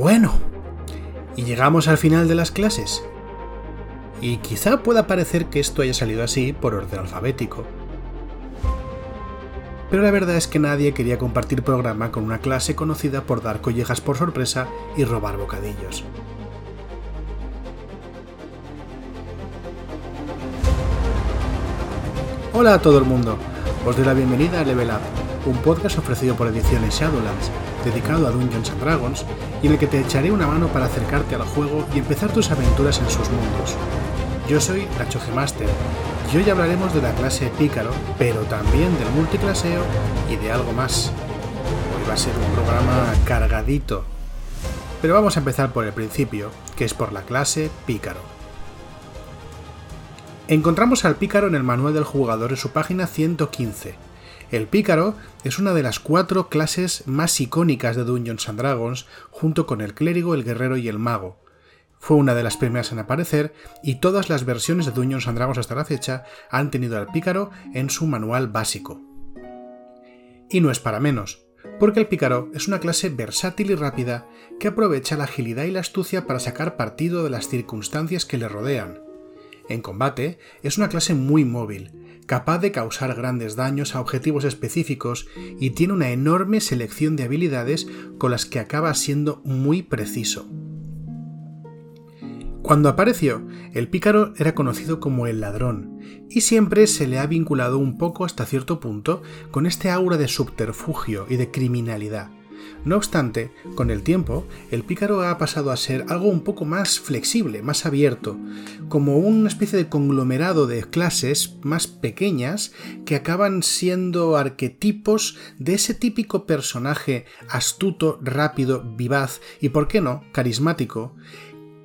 Bueno, y llegamos al final de las clases. Y quizá pueda parecer que esto haya salido así por orden alfabético. Pero la verdad es que nadie quería compartir programa con una clase conocida por dar collejas por sorpresa y robar bocadillos. Hola a todo el mundo, os doy la bienvenida a Level Up, un podcast ofrecido por Ediciones Shadowlands, dedicado a Dungeons and Dragons, y en el que te echaré una mano para acercarte al juego y empezar tus aventuras en sus mundos. Yo soy Nacho Master y hoy hablaremos de la clase Pícaro, pero también del multiclaseo y de algo más. Hoy va a ser un programa cargadito. Pero vamos a empezar por el principio, que es por la clase Pícaro. Encontramos al pícaro en el manual del jugador en su página 115. El pícaro es una de las cuatro clases más icónicas de Dungeons and Dragons, junto con el clérigo, el guerrero y el mago. Fue una de las primeras en aparecer y todas las versiones de Dungeons and Dragons hasta la fecha han tenido al pícaro en su manual básico. Y no es para menos, porque el pícaro es una clase versátil y rápida que aprovecha la agilidad y la astucia para sacar partido de las circunstancias que le rodean en combate, es una clase muy móvil, capaz de causar grandes daños a objetivos específicos y tiene una enorme selección de habilidades con las que acaba siendo muy preciso. Cuando apareció, el pícaro era conocido como el ladrón, y siempre se le ha vinculado un poco hasta cierto punto con este aura de subterfugio y de criminalidad. No obstante, con el tiempo, el pícaro ha pasado a ser algo un poco más flexible, más abierto, como una especie de conglomerado de clases más pequeñas que acaban siendo arquetipos de ese típico personaje astuto, rápido, vivaz y, por qué no, carismático,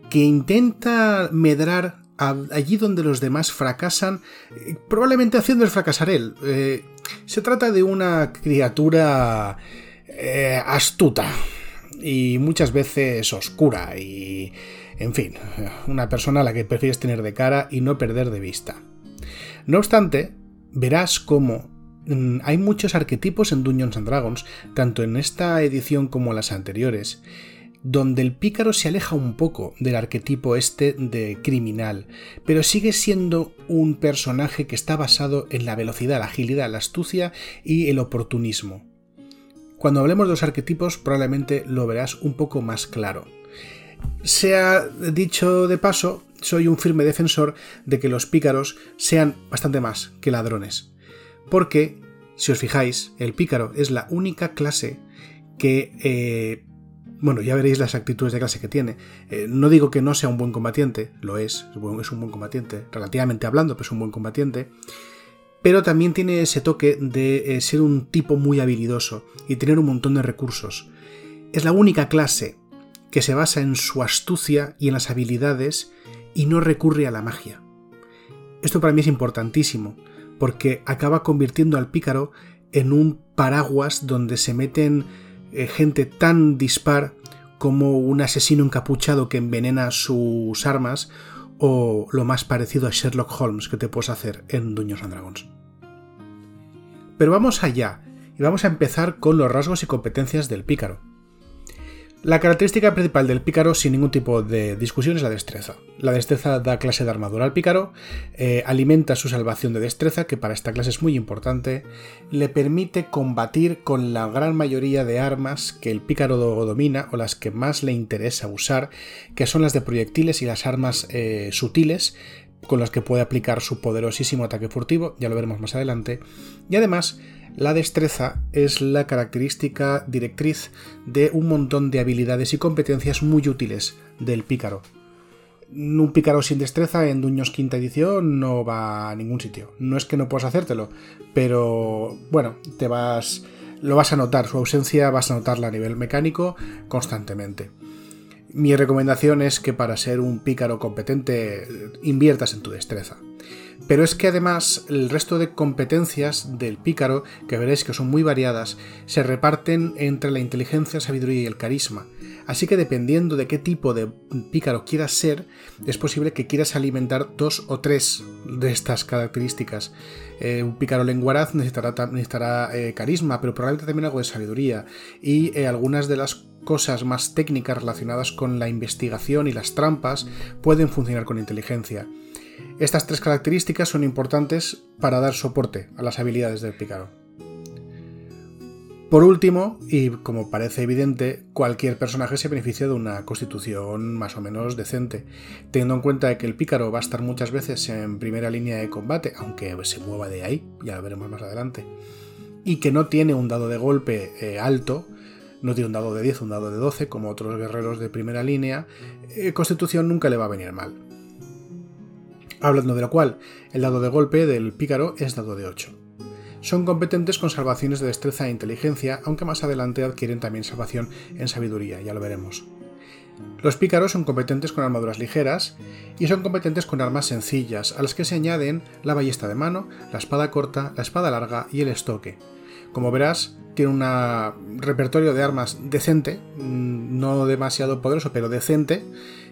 que intenta medrar allí donde los demás fracasan, eh, probablemente haciéndoles fracasar él. Eh, se trata de una criatura eh, astuta y muchas veces oscura y, en fin, una persona a la que prefieres tener de cara y no perder de vista. No obstante, verás cómo mm, hay muchos arquetipos en Dungeons and Dragons, tanto en esta edición como en las anteriores, donde el pícaro se aleja un poco del arquetipo este de criminal, pero sigue siendo un personaje que está basado en la velocidad, la agilidad, la astucia y el oportunismo. Cuando hablemos de los arquetipos probablemente lo verás un poco más claro. Sea dicho de paso, soy un firme defensor de que los pícaros sean bastante más que ladrones. Porque, si os fijáis, el pícaro es la única clase que... Eh, bueno, ya veréis las actitudes de clase que tiene. Eh, no digo que no sea un buen combatiente, lo es, es un buen combatiente, relativamente hablando, pero es un buen combatiente pero también tiene ese toque de eh, ser un tipo muy habilidoso y tener un montón de recursos. Es la única clase que se basa en su astucia y en las habilidades y no recurre a la magia. Esto para mí es importantísimo, porque acaba convirtiendo al pícaro en un paraguas donde se meten eh, gente tan dispar como un asesino encapuchado que envenena sus armas o lo más parecido a Sherlock Holmes que te puedes hacer en Dungeons and Dragons. Pero vamos allá y vamos a empezar con los rasgos y competencias del pícaro. La característica principal del pícaro, sin ningún tipo de discusión, es la destreza. La destreza da clase de armadura al pícaro, eh, alimenta su salvación de destreza, que para esta clase es muy importante, le permite combatir con la gran mayoría de armas que el pícaro domina o las que más le interesa usar, que son las de proyectiles y las armas eh, sutiles, con las que puede aplicar su poderosísimo ataque furtivo, ya lo veremos más adelante, y además la destreza es la característica directriz de un montón de habilidades y competencias muy útiles del pícaro. Un pícaro sin destreza en Duños quinta edición no va a ningún sitio. No es que no puedas hacértelo, pero bueno, te vas lo vas a notar, su ausencia vas a notarla a nivel mecánico constantemente. Mi recomendación es que para ser un pícaro competente inviertas en tu destreza. Pero es que además el resto de competencias del pícaro, que veréis que son muy variadas, se reparten entre la inteligencia, sabiduría y el carisma. Así que dependiendo de qué tipo de pícaro quieras ser, es posible que quieras alimentar dos o tres de estas características. Eh, un pícaro lenguaraz necesitará, eh, carisma, pero probablemente también algo de sabiduría. Y eh, algunas de las cosas más técnicas relacionadas con la investigación y las trampas pueden funcionar con inteligencia. Estas tres características son importantes para dar soporte a las habilidades del pícaro. Por último, y como parece evidente, cualquier personaje se beneficia de una constitución más o menos decente, teniendo en cuenta que el pícaro va a estar muchas veces en primera línea de combate, aunque se mueva de ahí, ya lo veremos más adelante, y que no tiene un dado de golpe eh, alto, no tiene un dado de 10, un dado de 12, como otros guerreros de primera línea, eh, constitución nunca le va a venir mal. Hablando de lo cual, el dado de golpe del pícaro es dado de 8 son competentes con salvaciones de destreza e inteligencia, aunque más adelante adquieren también salvación en sabiduría, ya lo veremos. Los pícaros son competentes con armaduras ligeras y son competentes con armas sencillas, a las que se añaden la ballesta de mano, la espada corta, la espada larga y el estoque. Como verás, tiene un repertorio de armas decente, mm, no demasiado poderoso, pero decente,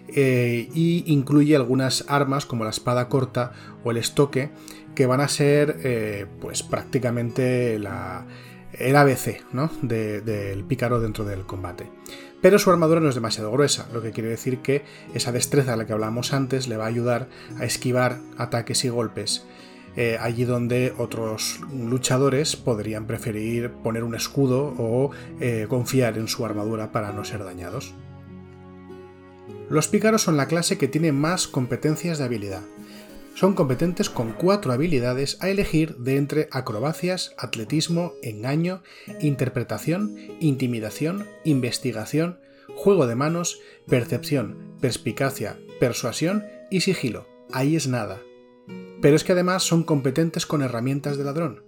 eh, y incluye algunas armas como la espada corta o el estoque, que van a ser eh, pues prácticamente la, el ABC del pícaro dentro del combate. Pero su armadura no es demasiado gruesa, lo que quiere decir que esa destreza de la que hablábamos antes le va a ayudar a esquivar ataques y golpes. Eh, allí donde otros luchadores podrían preferir poner un escudo o confiar en su armadura para no ser dañados. Los pícaros son la clase que tiene más competencias de habilidad, son competentes con cuatro habilidades a elegir de entre acrobacias, atletismo, engaño, interpretación, intimidación, investigación, juego de manos, percepción, perspicacia, persuasión y sigilo. Ahí es nada. Pero es que además son competentes con herramientas de ladrón.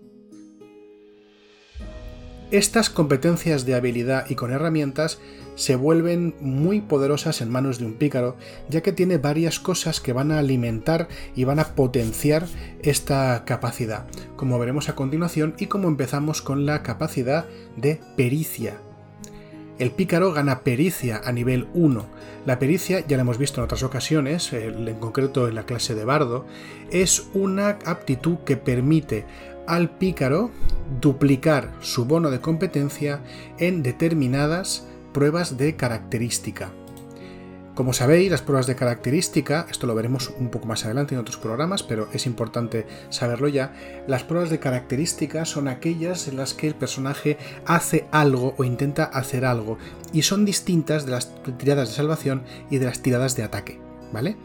Estas competencias de habilidad y con herramientas se vuelven muy poderosas en manos de un pícaro, ya que tiene varias cosas que van a alimentar y van a potenciar esta capacidad, como veremos a continuación y como empezamos con la capacidad de pericia. El pícaro gana pericia a nivel 1. La pericia, ya la hemos visto en otras ocasiones, en concreto en la clase de bardo, es una aptitud que permite al pícaro duplicar su bono de competencia en determinadas pruebas de característica. Como sabéis, las pruebas de característica, esto lo veremos un poco más adelante en otros programas, pero es importante saberlo ya, las pruebas de característica son aquellas en las que el personaje hace algo o intenta hacer algo, y son distintas de las tiradas de salvación y de las tiradas de ataque, ¿vale?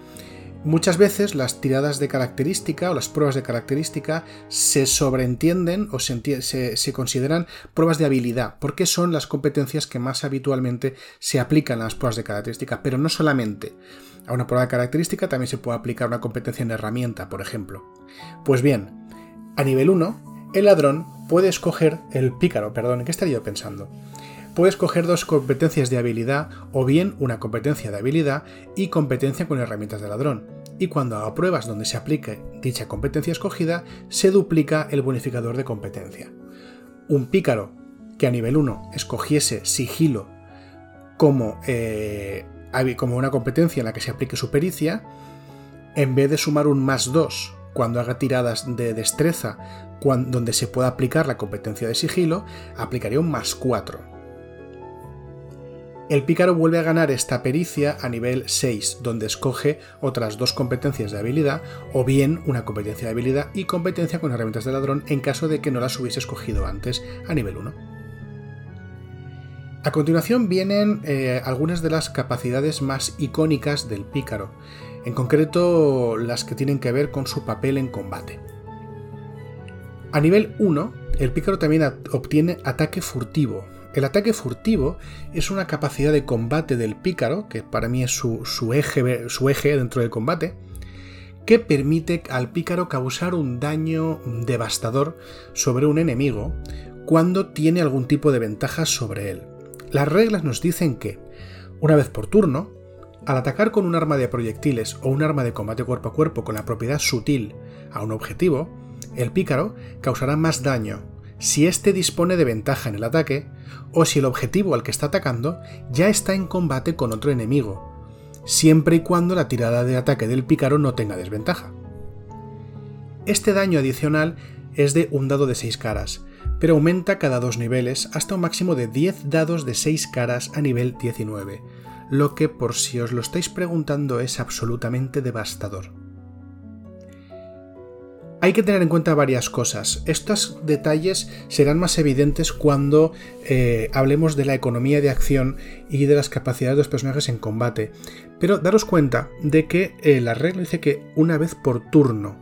Muchas veces las tiradas de característica o las pruebas de característica se sobreentienden o se, consideran pruebas de habilidad, porque son las competencias que más habitualmente se aplican a las pruebas de característica, pero no solamente. A una prueba de característica también se puede aplicar una competencia en herramienta, por ejemplo. Pues bien, a nivel 1, el ladrón puede escoger el pícaro, perdón, ¿en qué estaría yo pensando? Puedes coger dos competencias de habilidad o bien una competencia de habilidad y competencia con herramientas de ladrón. Y cuando haga pruebas donde se aplique dicha competencia escogida, se duplica el bonificador de competencia. Un pícaro que a nivel 1 escogiese sigilo como, eh, como una competencia en la que se aplique su pericia, en vez de sumar un más 2 cuando haga tiradas de destreza donde se pueda aplicar la competencia de sigilo, aplicaría un más 4 el pícaro vuelve a ganar esta pericia a nivel 6, donde escoge otras dos competencias de habilidad, o bien una competencia de habilidad y competencia con herramientas de ladrón en caso de que no las hubiese escogido antes a nivel 1. A continuación vienen eh, algunas de las capacidades más icónicas del pícaro, en concreto las que tienen que ver con su papel en combate. A nivel 1, el pícaro también obtiene ataque furtivo, el ataque furtivo es una capacidad de combate del pícaro, que para mí es su, eje, dentro del combate, que permite al pícaro causar un daño devastador sobre un enemigo cuando tiene algún tipo de ventaja sobre él. Las reglas nos dicen que, una vez por turno, Al atacar con un arma de proyectiles o un arma de combate cuerpo a cuerpo con la propiedad sutil a un objetivo, el pícaro causará más daño si éste dispone de ventaja en el ataque o si el objetivo al que está atacando ya está en combate con otro enemigo, siempre y cuando la tirada de ataque del pícaro no tenga desventaja. Este daño adicional es de un dado de 6 caras, pero aumenta cada dos niveles hasta un máximo de 10 dados de 6 caras a nivel 19, lo que por si os lo estáis preguntando es absolutamente devastador. Hay que tener en cuenta varias cosas. Estos detalles serán más evidentes cuando eh, hablemos de la economía de acción y de las capacidades de los personajes en combate. Pero daros cuenta de que eh, la regla dice que una vez por turno.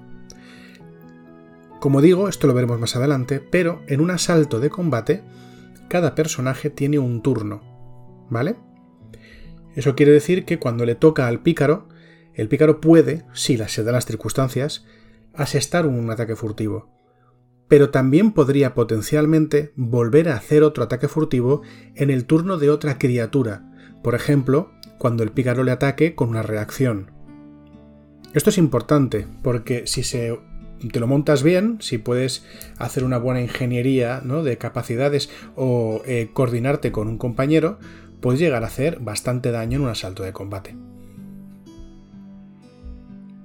Como digo, esto lo veremos más adelante, pero en un asalto de combate, cada personaje tiene un turno. ¿Vale? Eso quiere decir que cuando le toca al pícaro, el pícaro puede, si se dan las circunstancias, asestar un ataque furtivo. Pero también podría potencialmente volver a hacer otro ataque furtivo en el turno de otra criatura, por ejemplo, cuando el pícaro le ataque con una reacción. Esto es importante, porque si te lo montas bien, si puedes hacer una buena ingeniería ¿no? de capacidades o eh, coordinarte con un compañero, puedes llegar a hacer bastante daño en un asalto de combate.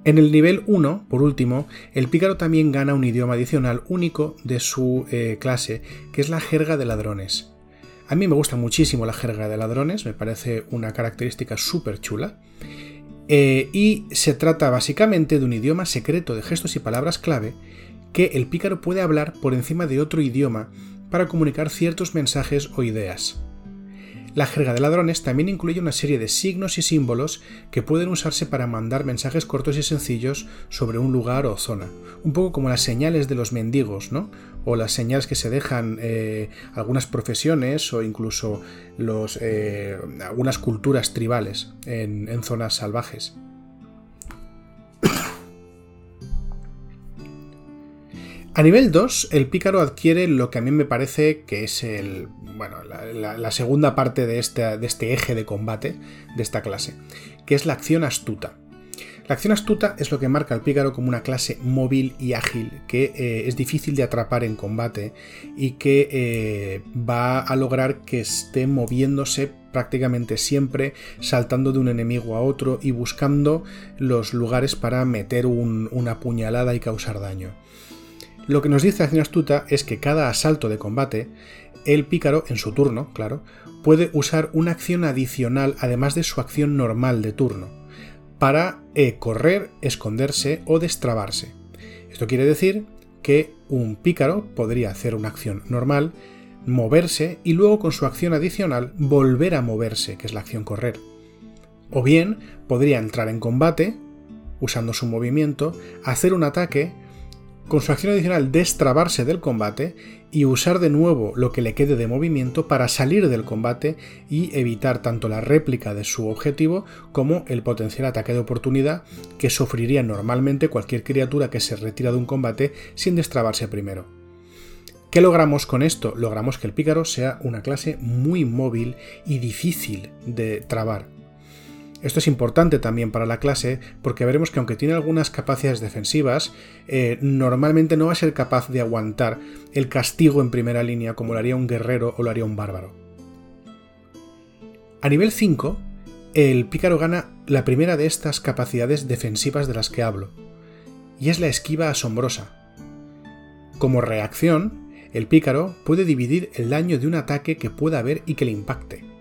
En el nivel 1, por último, el pícaro también gana un idioma adicional único de su eh, clase, que es la jerga de ladrones. A mí me gusta muchísimo la jerga de ladrones, me parece una característica súper chula. Eh, y se trata básicamente de un idioma secreto de gestos y palabras clave que el pícaro puede hablar por encima de otro idioma para comunicar ciertos mensajes o ideas. La jerga de ladrones también incluye una serie de signos y símbolos que pueden usarse para mandar mensajes cortos y sencillos sobre un lugar o zona. Un poco como las señales de los mendigos, ¿no? O las señales que se dejan eh, algunas profesiones o incluso eh, algunas culturas tribales en zonas salvajes. A nivel 2, el pícaro adquiere lo que a mí me parece que es el, bueno, la, segunda parte de este, de este eje de combate de esta clase, que es la acción astuta. La acción astuta es lo que marca al pícaro como una clase móvil y ágil que eh, es difícil de atrapar en combate y que eh, va a lograr que esté moviéndose prácticamente siempre, saltando de un enemigo a otro y buscando los lugares para meter una puñalada y causar daño. Lo que nos dice Acción Astuta es que cada asalto de combate, el pícaro, en su turno, claro, puede usar una acción adicional además de su acción normal de turno, para eh, correr, esconderse o destrabarse. Esto quiere decir que un pícaro podría hacer una acción normal, moverse y luego con su acción adicional volver a moverse, que es la acción correr. O bien podría entrar en combate, usando su movimiento, hacer un ataque, con su acción adicional destrabarse del combate y usar de nuevo lo que le quede de movimiento para salir del combate y evitar tanto la réplica de su objetivo como el potencial ataque de oportunidad que sufriría normalmente cualquier criatura que se retira de un combate sin destrabarse primero. ¿Qué logramos con esto? Logramos que el pícaro sea una clase muy móvil y difícil de trabar. Esto es importante también para la clase porque veremos que aunque tiene algunas capacidades defensivas, eh, normalmente no va a ser capaz de aguantar el castigo en primera línea como lo haría un guerrero o lo haría un bárbaro. A nivel 5, el pícaro gana la primera de estas capacidades defensivas de las que hablo, y es la esquiva asombrosa. Como reacción, el pícaro puede dividir el daño de un ataque que pueda haber y que le impacte.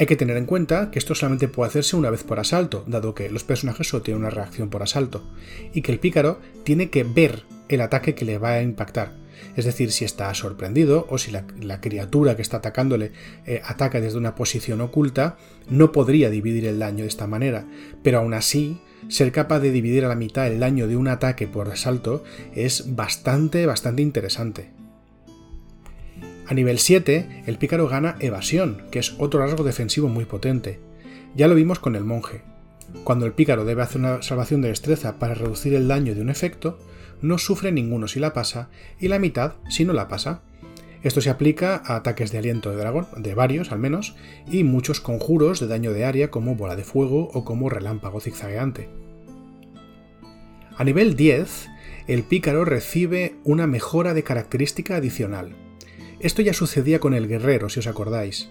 Hay que tener en cuenta que esto solamente puede hacerse una vez por asalto, dado que los personajes solo tienen una reacción por asalto, y que el pícaro tiene que ver el ataque que le va a impactar. Es decir, si está sorprendido o si la, criatura que está atacándole eh, ataca desde una posición oculta, no podría dividir el daño de esta manera, pero aún así, ser capaz de dividir a la mitad el daño de un ataque por asalto es bastante, bastante interesante. A nivel 7, el pícaro gana evasión, que es otro rasgo defensivo muy potente. Ya lo vimos con el monje. Cuando el pícaro debe hacer una salvación de destreza para reducir el daño de un efecto, no sufre ninguno si la pasa y la mitad si no la pasa. Esto se aplica a ataques de aliento de dragón, de varios al menos, y muchos conjuros de daño de área como bola de fuego o como relámpago zigzagueante. A nivel 10, el pícaro recibe una mejora de característica adicional. Esto ya sucedía con el guerrero, si os acordáis.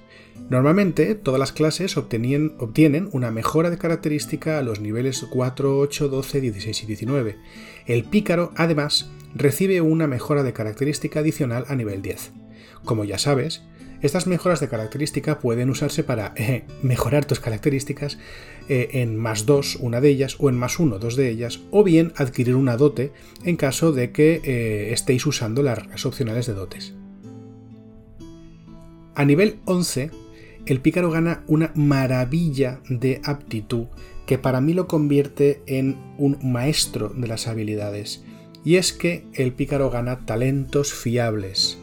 Normalmente, todas las clases obtienen una mejora de característica a los niveles 4, 8, 12, 16 y 19. El pícaro, además, recibe una mejora de característica adicional a nivel 10. Como ya sabes, estas mejoras de característica pueden usarse para eh, mejorar tus características eh, en más 2, una de ellas, o en más 1, dos de ellas, o bien adquirir una dote en caso de que eh, estéis usando las opcionales de dotes. A nivel 11, el pícaro gana una maravilla de aptitud que para mí lo convierte en un maestro de las habilidades, y es que el pícaro gana talentos fiables.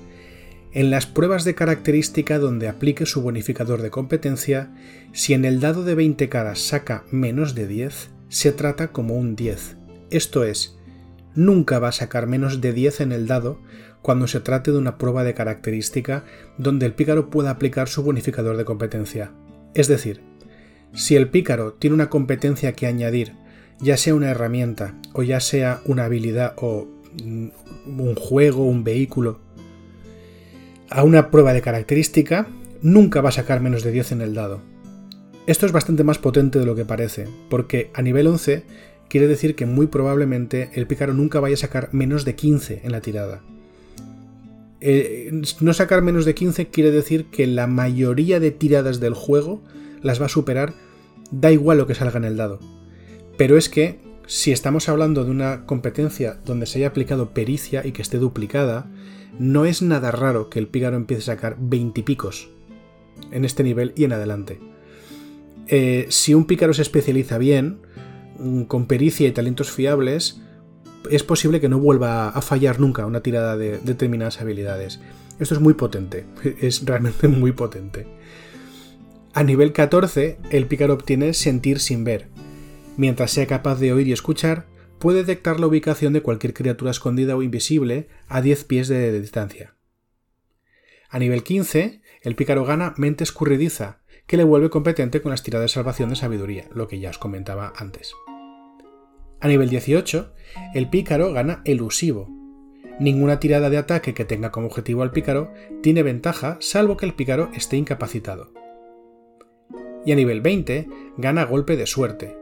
En las pruebas de característica donde aplique su bonificador de competencia, si en el dado de 20 caras saca menos de 10, se trata como un 10. Esto es, nunca va a sacar menos de 10 en el dado cuando se trate de una prueba de característica donde el pícaro pueda aplicar su bonificador de competencia. Es decir, si el pícaro tiene una competencia que añadir, ya sea una herramienta o ya sea una habilidad o un juego, un vehículo, a una prueba de característica, nunca va a sacar menos de 10 en el dado. Esto es bastante más potente de lo que parece, porque a nivel 11 quiere decir que muy probablemente el pícaro nunca vaya a sacar menos de 15 en la tirada. Eh, no sacar menos de 15 quiere decir que la mayoría de tiradas del juego las va a superar, da igual lo que salga en el dado. Pero es que si estamos hablando de una competencia donde se haya aplicado pericia y que esté duplicada, no es nada raro que el pícaro empiece a sacar 20 picos en este nivel y en adelante. Eh, si un pícaro se especializa bien, mm, con pericia y talentos fiables, es posible que no vuelva a fallar nunca una tirada de determinadas habilidades. Esto es muy potente, es realmente muy potente. A nivel 14, el pícaro obtiene sentir sin ver. Mientras sea capaz de oír y escuchar, puede detectar la ubicación de cualquier criatura escondida o invisible a 10 pies de distancia. A nivel 15, el pícaro gana mente escurridiza, que le vuelve competente con las tiradas de salvación de sabiduría, lo que ya os comentaba antes. A nivel 18, el pícaro gana elusivo. Ninguna tirada de ataque que tenga como objetivo al pícaro tiene ventaja salvo que el pícaro esté incapacitado. Y a nivel 20 gana golpe de suerte.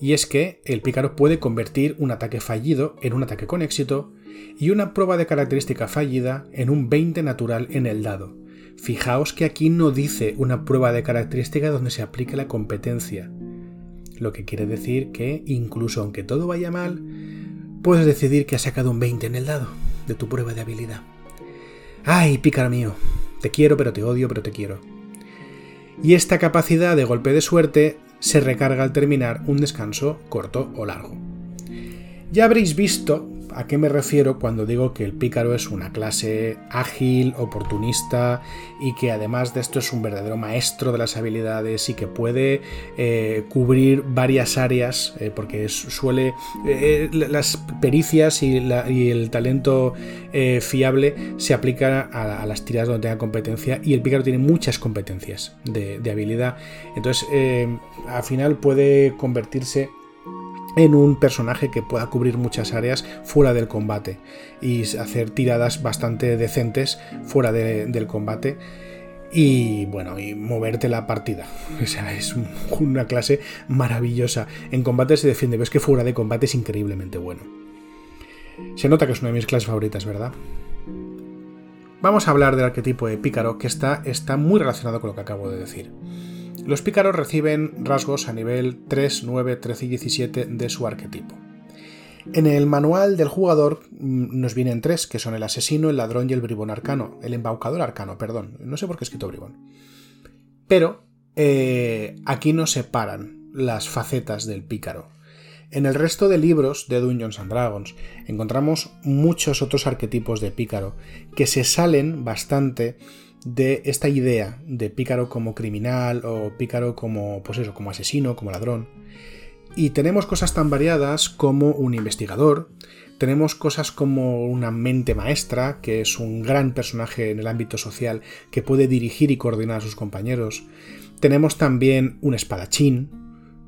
Y es que el pícaro puede convertir un ataque fallido en un ataque con éxito y una prueba de característica fallida en un 20 natural en el dado. Fijaos que aquí no dice una prueba de característica donde se aplique la competencia, lo que quiere decir que incluso aunque todo vaya mal, puedes decidir que has sacado un 20 en el dado de tu prueba de habilidad. ¡Ay, pícaro mío! Te quiero, pero te odio, pero te quiero. Y esta capacidad de golpe de suerte se recarga al terminar un descanso corto o largo. Ya habréis visto ¿A qué me refiero cuando digo que el pícaro es una clase ágil, oportunista y que además de esto es un verdadero maestro de las habilidades y que puede eh, cubrir varias áreas eh, porque suele eh, las pericias y, el talento fiable se aplican a, las tiradas donde tenga competencia y el pícaro tiene muchas competencias de, de habilidad. Entonces al final puede convertirse en un personaje que pueda cubrir muchas áreas fuera del combate y hacer tiradas bastante decentes fuera del combate y bueno, y moverte la partida. O sea, es una clase maravillosa. En combate se defiende, ves que fuera de combate es increíblemente bueno. Se nota que es una de mis clases favoritas, ¿verdad? Vamos a hablar del arquetipo de pícaro que está, está muy relacionado con lo que acabo de decir. Los pícaros reciben rasgos a nivel 3, 9, 13 y 17 de su arquetipo. En el manual del jugador mm, nos vienen tres, que son el asesino, el ladrón y el bribón arcano. El embaucador arcano, perdón. No sé por qué he escrito bribón. Pero eh, aquí nos separan las facetas del pícaro. En el resto de libros de Dungeons and Dragons encontramos muchos otros arquetipos de pícaro que se salen bastante de esta idea de pícaro como criminal o pícaro como, pues eso, como asesino, como ladrón. Y tenemos cosas tan variadas como un investigador, tenemos cosas como una mente maestra, que es un gran personaje en el ámbito social que puede dirigir y coordinar a sus compañeros. Tenemos también un espadachín,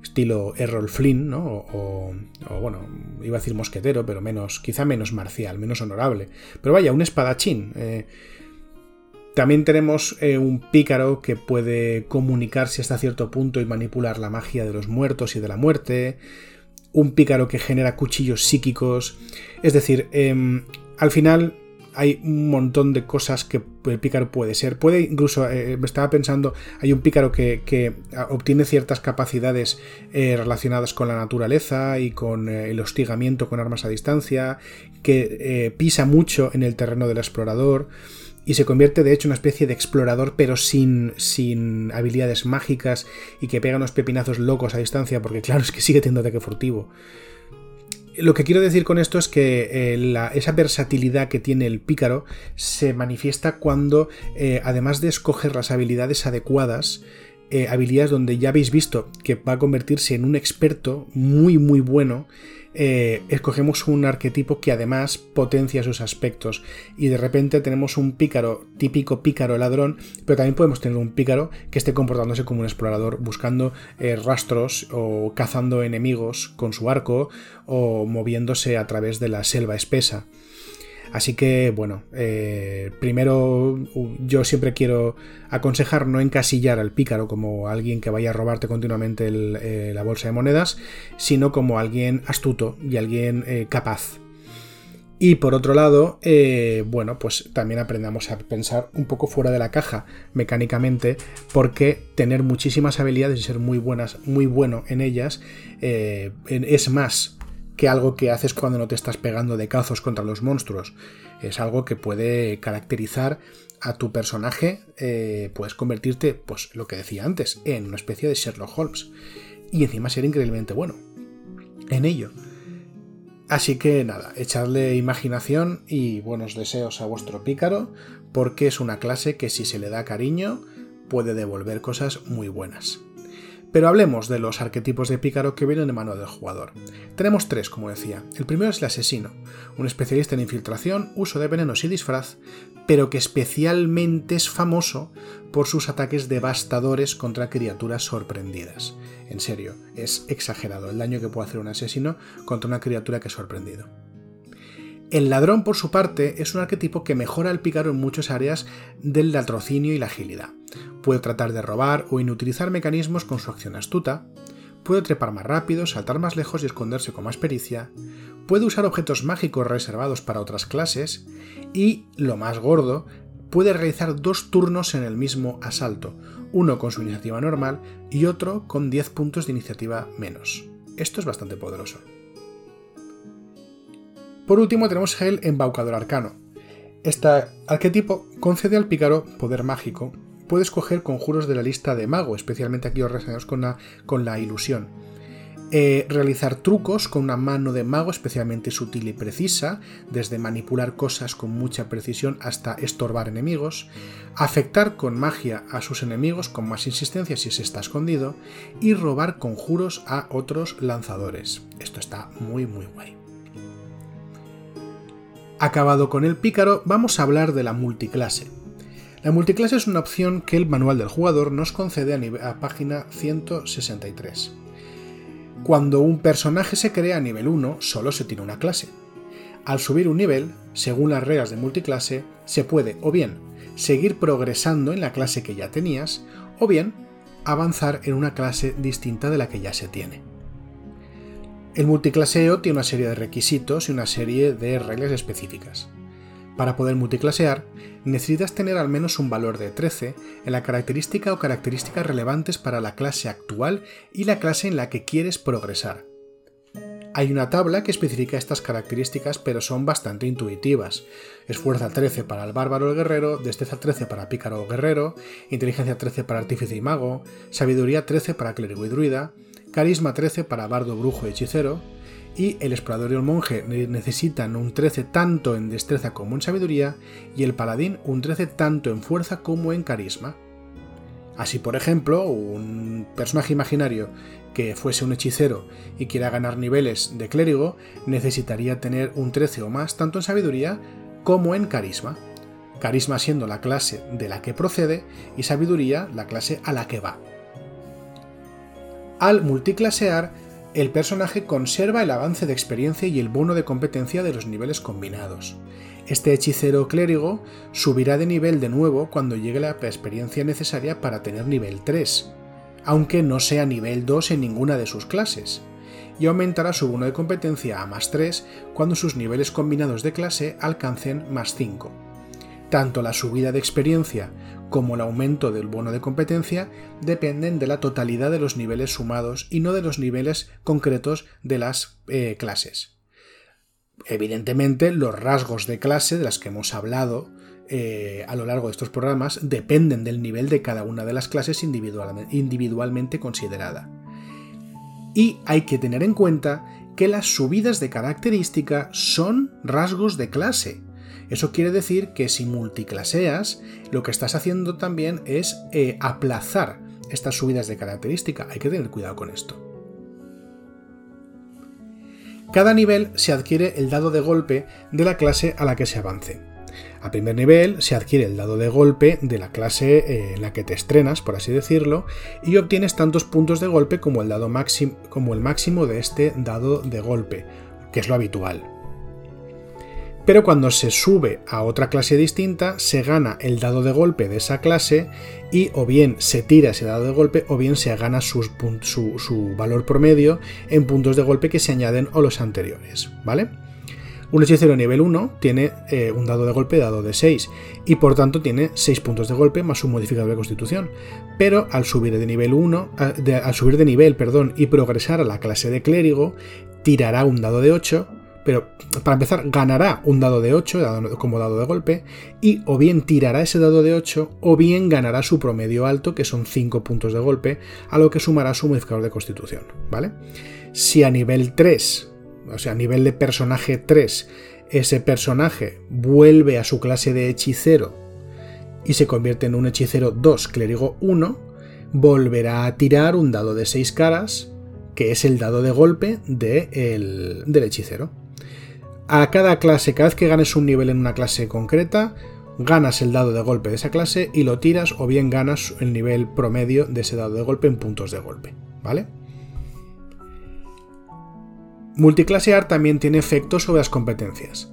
estilo Errol Flynn, ¿no? O, bueno, iba a decir mosquetero, pero menos, quizá menos marcial, menos honorable. Pero vaya, un espadachín. Eh. También tenemos eh, un pícaro que puede comunicarse hasta cierto punto y manipular la magia de los muertos y de la muerte un pícaro que genera cuchillos psíquicos. Es decir, em, al final hay un montón de cosas que el pícaro puede ser. Puede incluso, eh, me estaba pensando, hay un pícaro que, obtiene ciertas capacidades eh, relacionadas con la naturaleza y con eh, el hostigamiento con armas a distancia, que pisa mucho en el terreno del explorador y se convierte de hecho en una especie de explorador pero sin, sin habilidades mágicas y que pega unos pepinazos locos a distancia porque claro es que sigue teniendo ataque furtivo. Lo que quiero decir con esto es que eh, esa versatilidad que tiene el pícaro se manifiesta cuando, eh, además de escoger las habilidades adecuadas, eh, habilidades donde ya habéis visto que va a convertirse en un experto muy muy bueno eh, escogemos un arquetipo que además potencia sus aspectos y de repente tenemos un pícaro, típico pícaro ladrón, pero también podemos tener un pícaro que esté comportándose como un explorador, buscando eh, rastros o cazando enemigos con su arco o moviéndose a través de la selva espesa. Así que, bueno, eh, primero yo siempre quiero aconsejar no encasillar al pícaro como alguien que vaya a robarte continuamente eh, la bolsa de monedas, sino como alguien astuto y alguien eh, capaz. Y por otro lado, bueno, pues también aprendamos a pensar un poco fuera de la caja mecánicamente, porque tener muchísimas habilidades y ser muy buenas, muy bueno en ellas, es más que algo que haces cuando no te estás pegando de cazos contra los monstruos. Es algo que puede caracterizar a tu personaje, eh, puedes convertirte, pues lo que decía antes, en una especie de Sherlock Holmes. Y encima ser increíblemente bueno en ello. Así que nada, echarle imaginación y buenos deseos a vuestro pícaro, porque es una clase que si se le da cariño puede devolver cosas muy buenas. Pero hablemos de los arquetipos de pícaro que vienen de mano del jugador. Tenemos tres, como decía. El primero es el asesino, un especialista en infiltración, uso de venenos y disfraz, pero que especialmente es famoso por sus ataques devastadores contra criaturas sorprendidas. En serio, es exagerado el daño que puede hacer un asesino contra una criatura que ha sorprendido. El ladrón, por su parte, es un arquetipo que mejora al pícaro en muchas áreas del latrocinio y la agilidad. Puede tratar de robar o inutilizar mecanismos con su acción astuta, puede trepar más rápido, saltar más lejos y esconderse con más pericia, puede usar objetos mágicos reservados para otras clases y, lo más gordo, puede realizar dos turnos en el mismo asalto, uno con su iniciativa normal y otro con 10 puntos de iniciativa menos. Esto es bastante poderoso. Por último tenemos el embaucador arcano. Este arquetipo concede al pícaro poder mágico puede escoger conjuros de la lista de mago, especialmente aquellos relacionados con la, con la ilusión. Eh, realizar trucos con una mano de mago especialmente sutil y precisa, desde manipular cosas con mucha precisión hasta estorbar enemigos, afectar con magia a sus enemigos con más insistencia si se está escondido, y robar conjuros a otros lanzadores. Esto está muy muy guay. Acabado con el pícaro, vamos a hablar de la multiclase. La multiclase es una opción que el manual del jugador nos concede a, a página 163. Cuando un personaje se crea a nivel 1, solo se tiene una clase. Al subir un nivel, según las reglas de multiclase, se puede o bien seguir progresando en la clase que ya tenías, o bien avanzar en una clase distinta de la que ya se tiene. El multiclaseo tiene una serie de requisitos y una serie de reglas específicas. Para poder multiclasear, necesitas tener al menos un valor de 13 en la característica o características relevantes para la clase actual y la clase en la que quieres progresar. Hay una tabla que especifica estas características, pero son bastante intuitivas. Esfuerza 13 para el bárbaro o el guerrero, destreza 13 para pícaro o guerrero, inteligencia 13 para artífice y mago, sabiduría 13 para clérigo y druida, carisma 13 para bardo, brujo hechicero, y el explorador y el monje necesitan un 13 tanto en destreza como en sabiduría y el paladín un 13 tanto en fuerza como en carisma. Así, por ejemplo, un personaje imaginario que fuese un hechicero y quiera ganar niveles de clérigo, necesitaría tener un 13 o más tanto en sabiduría como en carisma. Carisma siendo la clase de la que procede y sabiduría la clase a la que va. Al multiclasear, el personaje conserva el avance de experiencia y el bono de competencia de los niveles combinados. Este hechicero clérigo subirá de nivel de nuevo cuando llegue la experiencia necesaria para tener nivel 3, aunque no sea nivel 2 en ninguna de sus clases, y aumentará su bono de competencia a más 3 cuando sus niveles combinados de clase alcancen más 5. Tanto la subida de experiencia como el aumento del bono de competencia dependen de la totalidad de los niveles sumados y no de los niveles concretos de las eh, clases. Evidentemente, los rasgos de clase de las que hemos hablado eh, a lo largo de estos programas dependen del nivel de cada una de las clases individualmente considerada. Y hay que tener en cuenta que las subidas de característica son rasgos de clase. Eso quiere decir que si multiclaseas, lo que estás haciendo también es eh, aplazar estas subidas de característica. Hay que tener cuidado con esto. Cada nivel se adquiere el dado de golpe de la clase a la que se avance. A primer nivel se adquiere el dado de golpe de la clase eh, en la que te estrenas, por así decirlo, y obtienes tantos puntos de golpe como el, dado máximo, como el máximo de este dado de golpe, que es lo habitual pero cuando se sube a otra clase distinta se gana el dado de golpe de esa clase y o bien se tira ese dado de golpe o bien se gana su, valor promedio en puntos de golpe que se añaden a los anteriores, ¿vale? Un hechicero nivel 1 tiene eh, un dado de golpe dado de 6 y por tanto tiene 6 puntos de golpe más un modificador de constitución. Pero al subir de nivel 1, al subir de nivel, perdón, y progresar a la clase de clérigo, tirará un dado de 8 pero para empezar ganará un dado de 8 como dado de golpe y o bien tirará ese dado de 8 o bien ganará su promedio alto que son 5 puntos de golpe a lo que sumará su modificador de constitución, ¿vale? Si a nivel 3, o sea, a nivel de personaje 3, ese personaje vuelve a su clase de hechicero y se convierte en un hechicero 2 clérigo 1, volverá a tirar un dado de 6 caras que es el dado de golpe del hechicero a cada clase, cada vez que ganes un nivel en una clase concreta, ganas el dado de golpe de esa clase y lo tiras o bien ganas el nivel promedio de ese dado de golpe en puntos de golpe, ¿vale? Multiclasear también tiene efectos sobre las competencias.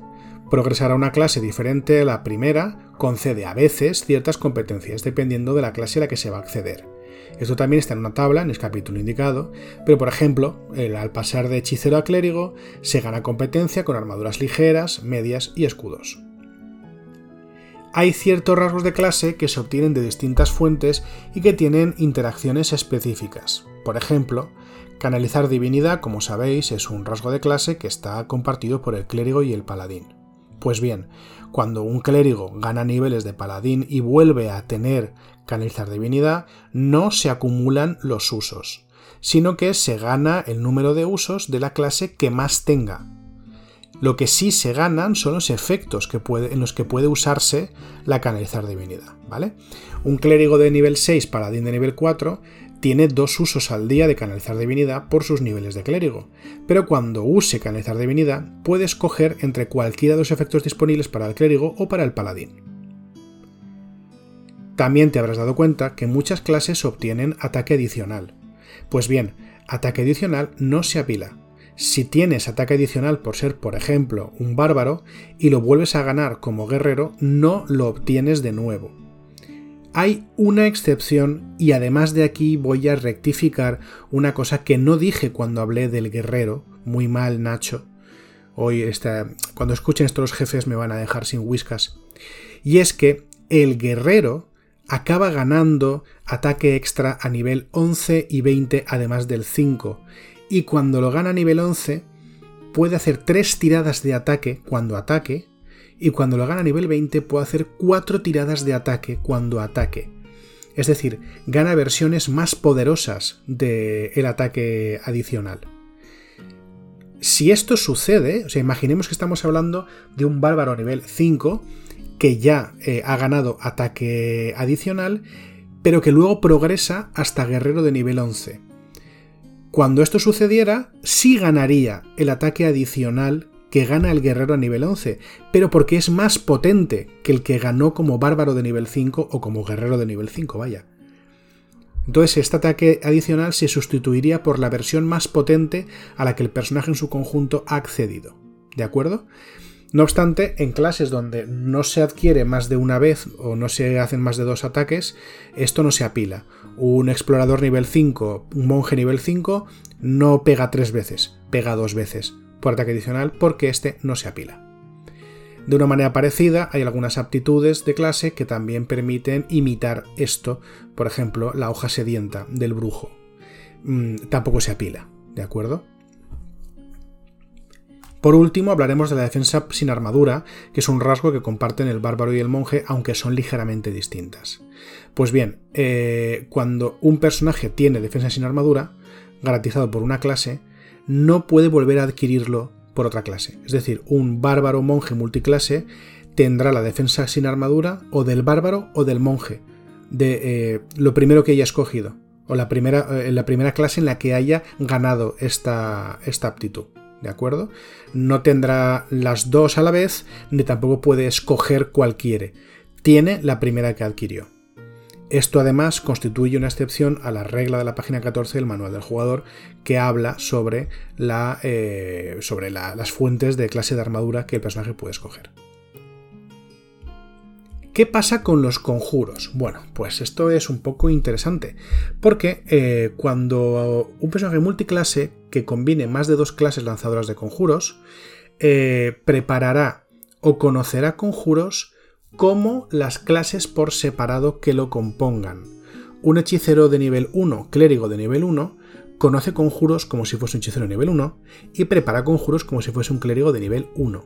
Progresar a una clase diferente a la primera concede a veces ciertas competencias dependiendo de la clase a la que se va a acceder. Esto también está en una tabla, en el capítulo indicado, pero por ejemplo, al pasar de hechicero a clérigo, se gana competencia con armaduras ligeras, medias y escudos. Hay ciertos rasgos de clase que se obtienen de distintas fuentes y que tienen interacciones específicas. Por ejemplo, canalizar divinidad, como sabéis, es un rasgo de clase que está compartido por el clérigo y el paladín. Pues bien, cuando un clérigo gana niveles de paladín y vuelve a tener canalizar divinidad, no se acumulan los usos, sino que se gana el número de usos de la clase que más tenga. Lo que sí se ganan son los efectos en los que puede usarse la canalizar divinidad, ¿vale? Un clérigo de nivel 6, paladín de nivel 4, tiene dos usos al día de canalizar divinidad por sus niveles de clérigo, pero cuando use canalizar divinidad puede escoger entre cualquiera de los efectos disponibles para el clérigo o para el paladín. También te habrás dado cuenta que muchas clases obtienen ataque adicional. Pues bien, ataque adicional no se apila. Si tienes ataque adicional por ser, por ejemplo, un bárbaro y lo vuelves a ganar como guerrero, no lo obtienes de nuevo. Hay una excepción y además de aquí voy a rectificar una cosa que no dije cuando hablé del guerrero. Muy mal, Nacho. Hoy cuando escuchen esto los jefes me van a dejar sin whiskas. Y es que el guerrero acaba ganando ataque extra a nivel 11 y 20 además del 5. Y cuando lo gana a nivel 11 puede hacer 3 tiradas de ataque cuando ataque. Y cuando lo gana a nivel 20 puede hacer 4 tiradas de ataque cuando ataque. Es decir, gana versiones más poderosas del ataque adicional. Si esto sucede, o sea, imaginemos que estamos hablando de un bárbaro nivel 5 que ya eh, ha ganado ataque adicional, pero que luego progresa hasta guerrero de nivel 11. Cuando esto sucediera, sí ganaría el ataque adicional que gana el guerrero a nivel 11, pero porque es más potente que el que ganó como bárbaro de nivel 5 o como guerrero de nivel 5, vaya. Entonces este ataque adicional se sustituiría por la versión más potente a la que el personaje en su conjunto ha accedido. ¿De acuerdo? No obstante, en clases donde no se adquiere más de una vez o no se hacen más de dos ataques, esto no se apila. Un explorador nivel 5, un monje nivel 5, no pega tres veces, pega dos veces por ataque adicional porque este no se apila. De una manera parecida, hay algunas aptitudes de clase que también permiten imitar esto, por ejemplo, la hoja sedienta del brujo. Mm, tampoco se apila, ¿de acuerdo? Por último, hablaremos de la defensa sin armadura, que es un rasgo que comparten el bárbaro y el monje, aunque son ligeramente distintas. Pues bien, eh, cuando un personaje tiene defensa sin armadura, garantizado por una clase, no puede volver a adquirirlo por otra clase. Es decir, un bárbaro monje multiclase tendrá la defensa sin armadura o del bárbaro o del monje, de eh, lo primero que haya escogido, o la primera, eh, la primera clase en la que haya ganado esta, esta aptitud. ¿De acuerdo? No tendrá las dos a la vez, ni tampoco puede escoger cuál quiere. Tiene la primera que adquirió. Esto además constituye una excepción a la regla de la página 14 del manual del jugador que habla sobre, la, eh, sobre las fuentes de clase de armadura que el personaje puede escoger. ¿Qué pasa con los conjuros? Bueno, pues esto es un poco interesante, porque eh, cuando un personaje multiclase que combine más de dos clases lanzadoras de conjuros, eh, preparará o conocerá conjuros como las clases por separado que lo compongan. Un hechicero de nivel 1, clérigo de nivel 1, conoce conjuros como si fuese un hechicero de nivel 1 y prepara conjuros como si fuese un clérigo de nivel 1.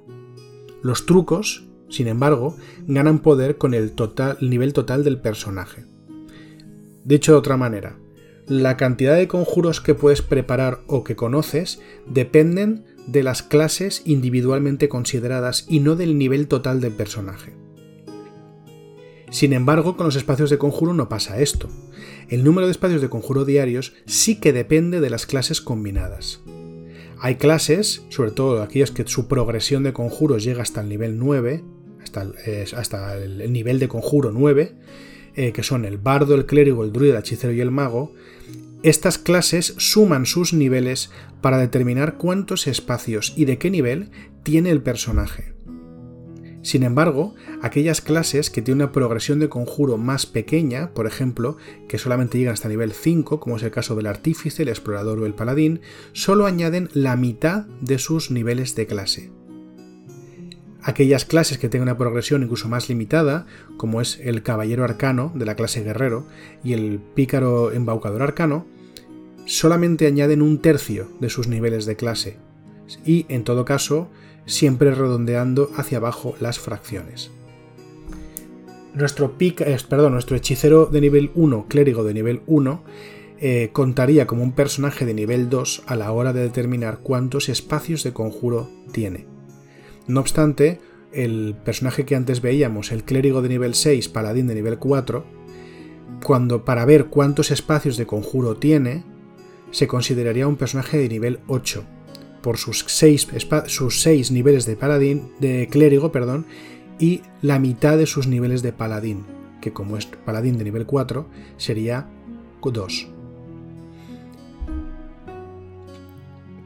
Los trucos sin embargo, ganan poder con el, total, nivel total del personaje. Dicho de otra manera, la cantidad de conjuros que puedes preparar o que conoces dependen de las clases individualmente consideradas y no del nivel total del personaje. Sin embargo, con los espacios de conjuro no pasa esto. El número de espacios de conjuro diarios sí que depende de las clases combinadas. Hay clases, sobre todo aquellas que su progresión de conjuros llega hasta el nivel 9, hasta, el nivel de conjuro 9, eh, que son el bardo, el clérigo, el druida, el hechicero y el mago, estas clases suman sus niveles para determinar cuántos espacios y de qué nivel tiene el personaje. Sin embargo, aquellas clases que tienen una progresión de conjuro más pequeña, por ejemplo, que solamente llegan hasta nivel 5, como es el caso del artífice, el explorador o el paladín, solo añaden la mitad de sus niveles de clase. Aquellas clases que tengan una progresión incluso más limitada, como es el caballero arcano de la clase guerrero y el pícaro embaucador arcano, solamente añaden un tercio de sus niveles de clase, y en todo caso siempre redondeando hacia abajo las fracciones. Nuestro, eh, perdón, nuestro hechicero de nivel 1, clérigo de nivel 1, eh, contaría como un personaje de nivel 2 a la hora de determinar cuántos espacios de conjuro tiene. No obstante, el personaje que antes veíamos, el clérigo de nivel 6, paladín de nivel 4, cuando para ver cuántos espacios de conjuro tiene, se consideraría un personaje de nivel 8, por sus 6 sus seis niveles de paladín, de clérigo, perdón, y la mitad de sus niveles de paladín, que como es paladín de nivel 4, sería 2.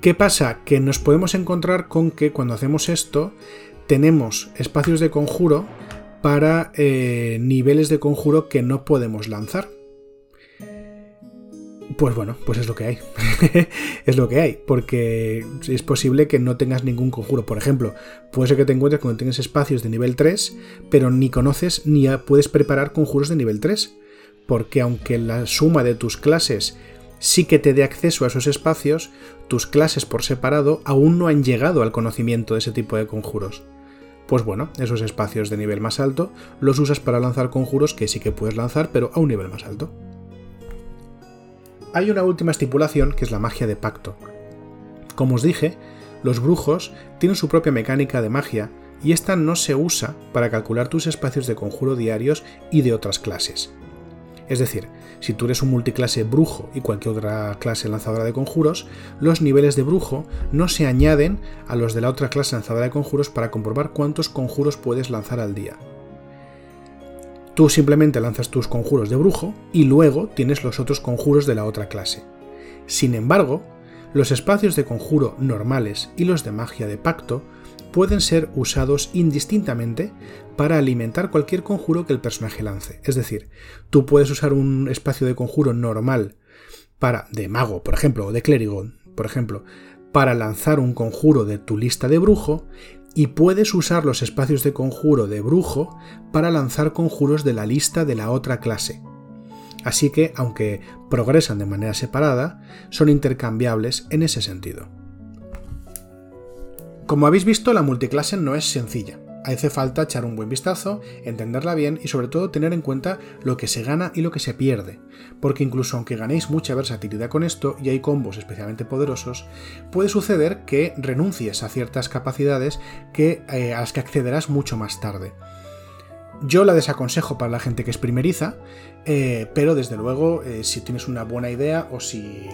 ¿Qué pasa? Que nos podemos encontrar con que cuando hacemos esto tenemos espacios de conjuro para eh, niveles de conjuro que no podemos lanzar. Pues bueno, pues es lo que hay. es lo que hay, porque es posible que no tengas ningún conjuro. Por ejemplo, puede ser que te encuentres cuando tienes espacios de nivel 3, pero ni conoces ni puedes preparar conjuros de nivel 3. Porque aunque la suma de tus clases sí que te dé acceso a esos espacios, tus clases por separado aún no han llegado al conocimiento de ese tipo de conjuros. Pues bueno, esos espacios de nivel más alto los usas para lanzar conjuros que sí que puedes lanzar, pero a un nivel más alto. Hay una última estipulación que es la magia de pacto. Como os dije, los brujos tienen su propia mecánica de magia y esta no se usa para calcular tus espacios de conjuro diarios y de otras clases. Es decir, si tú eres un multiclase brujo y cualquier otra clase lanzadora de conjuros, los niveles de brujo no se añaden a los de la otra clase lanzadora de conjuros para comprobar cuántos conjuros puedes lanzar al día. Tú simplemente lanzas tus conjuros de brujo y luego tienes los otros conjuros de la otra clase. Sin embargo, los espacios de conjuro normales y los de magia de pacto pueden ser usados indistintamente para alimentar cualquier conjuro que el personaje lance. Es decir, tú puedes usar un espacio de conjuro normal para de mago, por ejemplo, o de clérigo, por ejemplo, para lanzar un conjuro de tu lista de brujo y puedes usar los espacios de conjuro de brujo para lanzar conjuros de la lista de la otra clase. Así que, aunque progresan de manera separada, son intercambiables en ese sentido. Como habéis visto, la multiclase no es sencilla. Hace falta echar un buen vistazo, entenderla bien y sobre todo tener en cuenta lo que se gana y lo que se pierde, porque incluso aunque ganéis mucha versatilidad con esto y hay combos especialmente poderosos, puede suceder que renuncies a ciertas capacidades que, eh, a las que accederás mucho más tarde. Yo la desaconsejo para la gente que es primeriza, eh, pero desde luego, eh, si tienes una buena idea o si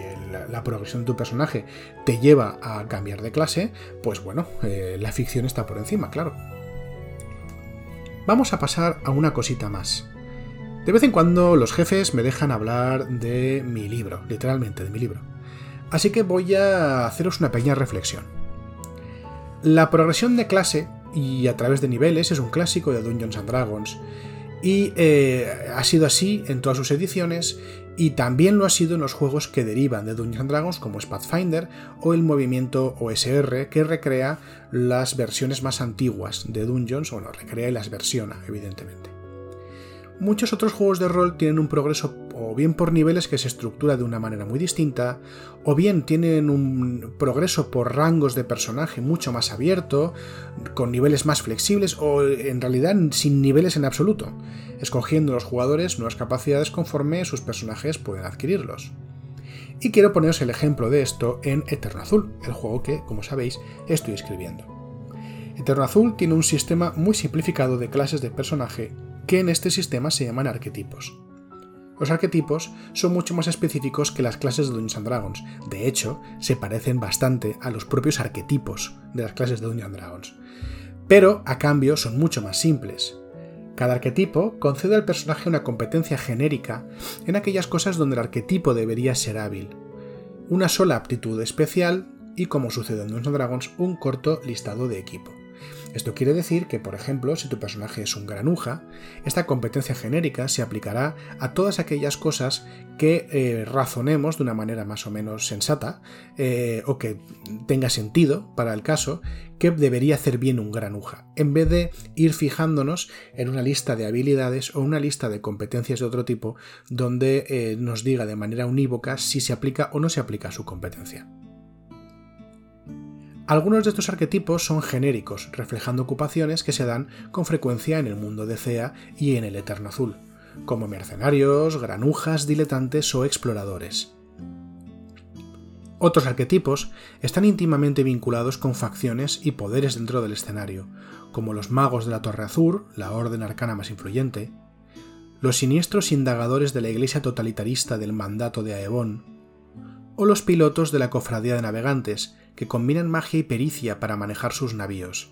la, progresión de tu personaje te lleva a cambiar de clase, pues bueno, eh, la ficción está por encima, claro. Vamos a pasar a una cosita más. De vez en cuando los jefes me dejan hablar de mi libro, literalmente de mi libro. Así que voy a haceros una pequeña reflexión. La progresión de clase y a través de niveles es un clásico de Dungeons and Dragons. Y eh, ha sido así en todas sus ediciones y también lo ha sido en los juegos que derivan de Dungeons and Dragons como Pathfinder o el movimiento OSR que recrea las versiones más antiguas de Dungeons, o no, recrea y las versiona, evidentemente. Muchos otros juegos de rol tienen un progreso o bien por niveles que se estructura de una manera muy distinta, o bien tienen un progreso por rangos de personaje mucho más abierto, con niveles más flexibles o en realidad sin niveles en absoluto, escogiendo los jugadores nuevas capacidades conforme sus personajes pueden adquirirlos. Y quiero poneros el ejemplo de esto en Eterno Azul, el juego que, como sabéis, estoy escribiendo. Eterno Azul tiene un sistema muy simplificado de clases de personaje que en este sistema se llaman arquetipos. Los arquetipos son mucho más específicos que las clases de Dungeons and Dragons. De hecho, se parecen bastante a los propios arquetipos de las clases de Dungeons and Dragons. Pero, a cambio, son mucho más simples. Cada arquetipo concede al personaje una competencia genérica en aquellas cosas donde el arquetipo debería ser hábil. Una sola aptitud especial y, como sucede en Dungeons and Dragons, un corto listado de equipo. Esto quiere decir que, por ejemplo, si tu personaje es un granuja, esta competencia genérica se aplicará a todas aquellas cosas que eh, razonemos de una manera más o menos sensata eh, o que tenga sentido para el caso que debería hacer bien un granuja, en vez de ir fijándonos en una lista de habilidades o una lista de competencias de otro tipo donde eh, nos diga de manera unívoca si se aplica o no se aplica su competencia. Algunos de estos arquetipos son genéricos, reflejando ocupaciones que se dan con frecuencia en el mundo de Cea y en el Eterno Azul, como mercenarios, granujas, diletantes o exploradores. Otros arquetipos están íntimamente vinculados con facciones y poderes dentro del escenario, como los magos de la Torre Azul, la orden arcana más influyente, los siniestros indagadores de la iglesia totalitarista del mandato de Aebon, o los pilotos de la cofradía de navegantes, que combinan magia y pericia para manejar sus navíos.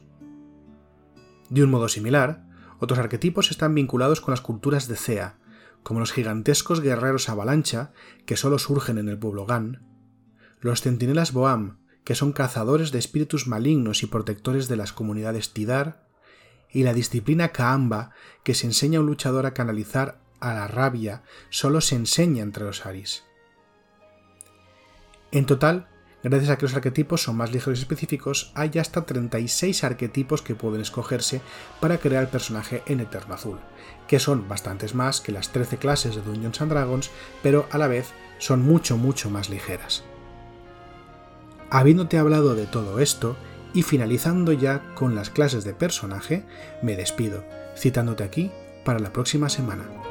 De un modo similar, otros arquetipos están vinculados con las culturas de Cea, como los gigantescos guerreros avalancha, que solo surgen en el pueblo Gan, los centinelas Boam, que son cazadores de espíritus malignos y protectores de las comunidades Tidar, y la disciplina Kaamba, que se enseña a un luchador a canalizar a la rabia, solo se enseña entre los Aris. En total, Gracias a que los arquetipos son más ligeros y específicos, hay hasta 36 arquetipos que pueden escogerse para crear el personaje en Eterno Azul, que son bastantes más que las 13 clases de Dungeons and Dragons, pero a la vez son mucho mucho más ligeras. Habiéndote hablado de todo esto, y finalizando ya con las clases de personaje, me despido, citándote aquí para la próxima semana.